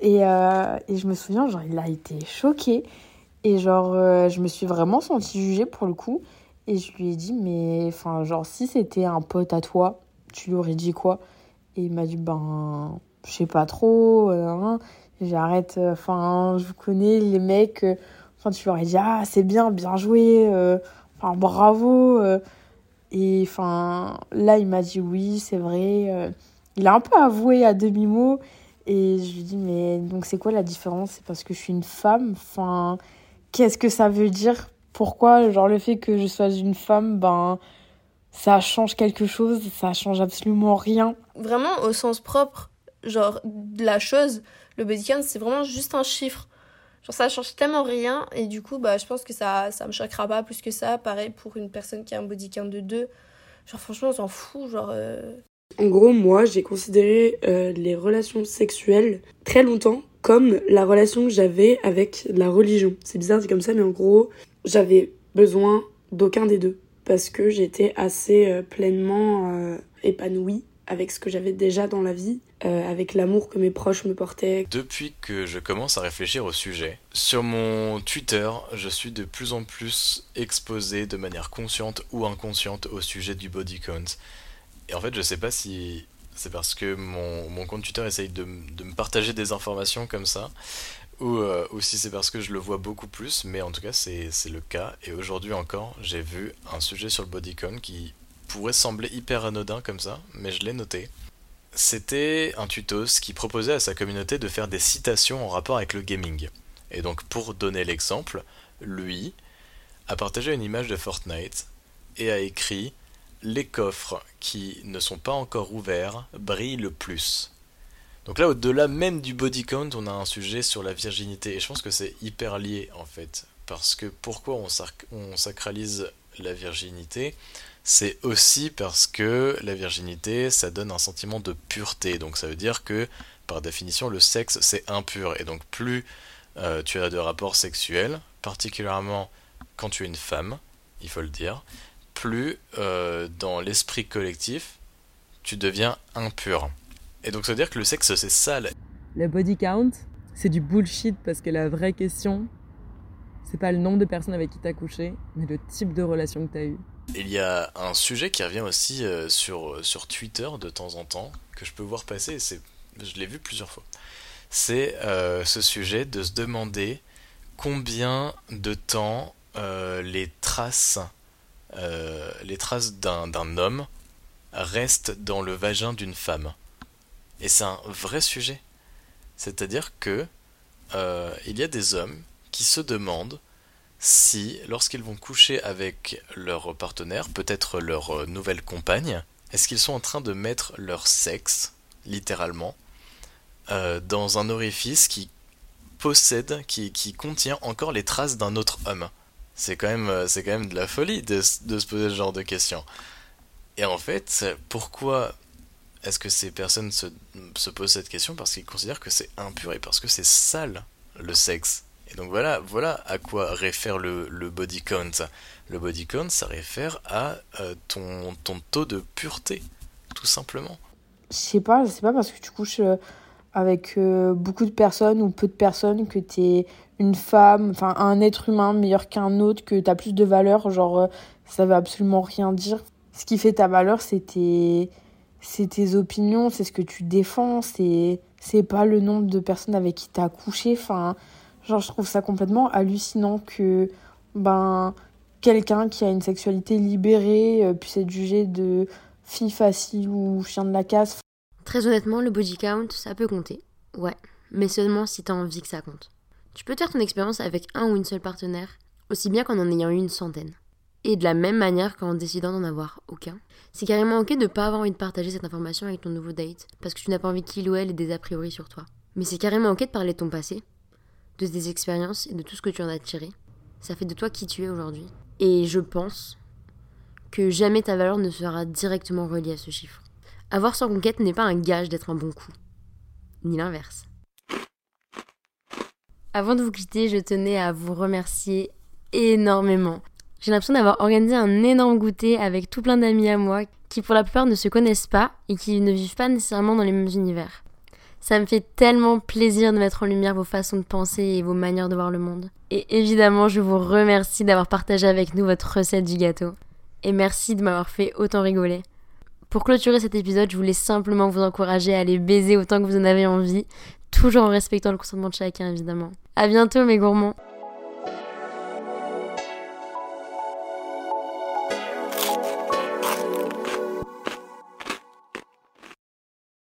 Speaker 2: Et, euh, et je me souviens, genre, il a été choqué. Et genre, euh, je me suis vraiment sentie jugée pour le coup. Et je lui ai dit, mais enfin, genre, si c'était un pote à toi, tu lui aurais dit quoi? Et il m'a dit Ben, je sais pas trop. J'arrête, euh, enfin, je connais les mecs. Enfin, tu leur as dit Ah, c'est bien, bien joué. Enfin, bravo. Et enfin, là, il m'a dit Oui, c'est vrai. euh. Il a un peu avoué à demi-mot. Et je lui dis Mais donc, c'est quoi la différence? C'est parce que je suis une femme? Enfin, qu'est-ce que ça veut dire? Pourquoi, genre, le fait que je sois une femme, ben, ça change quelque chose? Ça change absolument rien.
Speaker 8: Vraiment, au sens propre, genre, de la chose, le body count, c'est vraiment juste un chiffre. Genre, ça change tellement rien. Et du coup, bah, je pense que ça, ça me choquera pas plus que ça. Pareil pour une personne qui a un body de 2. Genre, franchement, on s'en fout. Genre, euh,
Speaker 3: En gros, moi, j'ai considéré euh, les relations sexuelles très longtemps comme la relation que j'avais avec la religion. C'est bizarre, c'est comme ça, mais en gros, j'avais besoin d'aucun des deux parce que j'étais assez euh, pleinement euh, épanouie avec ce que j'avais déjà dans la vie, euh, avec l'amour que mes proches me portaient.
Speaker 9: Depuis que je commence à réfléchir au sujet, sur mon Twitter, je suis de plus en plus exposé de manière consciente ou inconsciente au sujet du body count. Et en fait, je sais pas si c'est parce que mon, mon compte Twitter essaye de, de me partager des informations comme ça, ou, euh, ou si c'est parce que je le vois beaucoup plus, mais en tout cas, c'est c'est le cas. Et aujourd'hui encore, j'ai vu un sujet sur le body count qui pourrait sembler hyper anodin comme ça, mais je l'ai noté. C'était un tutos qui proposait à sa communauté de faire des citations en rapport avec le gaming. Et donc pour donner l'exemple, lui a partagé une image de Fortnite et a écrit Les coffres qui ne sont pas encore ouverts brillent le plus. Donc là, au-delà même du body count, on a un sujet sur la virginité. Et je pense que c'est hyper lié en fait. Parce que pourquoi on, on sacralise la virginité? C'est aussi parce que la virginité, ça donne un sentiment de pureté. Donc ça veut dire que, par définition, le sexe, c'est impur. Et donc plus euh, tu as de rapports sexuels, particulièrement quand tu es une femme, il faut le dire, plus euh, dans l'esprit collectif, tu deviens impur. Et donc ça veut dire que le sexe, c'est sale.
Speaker 7: Le body count, c'est du bullshit parce que la vraie question, c'est pas le nombre de personnes avec qui t'as couché, mais le type de relation que t'as eu.
Speaker 9: Il y a un sujet qui revient aussi euh, sur, sur Twitter de temps en temps, que je peux voir passer, c'est, je l'ai vu plusieurs fois. C'est euh, ce sujet de se demander combien de temps euh, les traces, euh, les traces d'un, homme restent dans le vagin d'une femme. Et c'est un vrai sujet. C'est-à-dire que euh, il y a des hommes qui se demandent si, lorsqu'ils vont coucher avec leur partenaire, peut-être leur euh, nouvelle compagne, est-ce qu'ils sont en train de mettre leur sexe, littéralement, euh, dans un orifice qui possède, qui, qui contient encore les traces d'un autre homme? C'est quand même, euh, quand même de la folie de, se poser ce genre de questions. Et en fait, pourquoi est-ce que ces personnes se posent cette question? Parce qu'ils considèrent que c'est impur et parce que c'est sale, le sexe. Et donc voilà, voilà à quoi réfère le, body count. Le body count, ça réfère à euh, ton, ton taux de pureté, tout simplement.
Speaker 2: Je sais pas, c'est pas parce que tu couches euh, avec euh, beaucoup de personnes ou peu de personnes que t'es une femme, enfin un être humain meilleur qu'un autre, que t'as plus de valeur, genre ça veut absolument rien dire. Ce qui fait ta valeur, c'est tes, c'est tes opinions, c'est ce que tu défends, c'est, c'est pas le nombre de personnes avec qui t'as couché, enfin, genre je trouve ça complètement hallucinant que, ben, quelqu'un qui a une sexualité libérée euh, puisse être jugé de fille facile ou chien de la casse.
Speaker 1: Très honnêtement, le body count, ça peut compter. Ouais, mais seulement si t'as envie que ça compte. Tu peux faire ton expérience avec un ou une seule partenaire, aussi bien qu'en en ayant eu une centaine. Et de la même manière qu'en décidant d'en avoir aucun. C'est carrément ok de pas avoir envie de partager cette information avec ton nouveau date, parce que tu n'as pas envie qu'il ou elle ait des a priori sur toi. Mais c'est carrément ok de parler de ton passé, de tes expériences et de tout ce que tu en as tiré. Ça fait de toi qui tu es aujourd'hui. Et je pense que jamais ta valeur ne sera directement reliée à ce chiffre. Avoir sans conquête n'est pas un gage d'être un bon coup. Ni l'inverse. Avant de vous quitter, je tenais à vous remercier énormément. J'ai l'impression d'avoir organisé un énorme goûter avec tout plein d'amis à moi qui pour la plupart ne se connaissent pas et qui ne vivent pas nécessairement dans les mêmes univers. Ça me fait tellement plaisir de mettre en lumière vos façons de penser et vos manières de voir le monde. Et évidemment, je vous remercie d'avoir partagé avec nous votre recette du gâteau. Et merci de m'avoir fait autant rigoler. Pour clôturer cet épisode, je voulais simplement vous encourager à aller baiser autant que vous en avez envie, toujours en respectant le consentement de chacun évidemment. À bientôt mes gourmands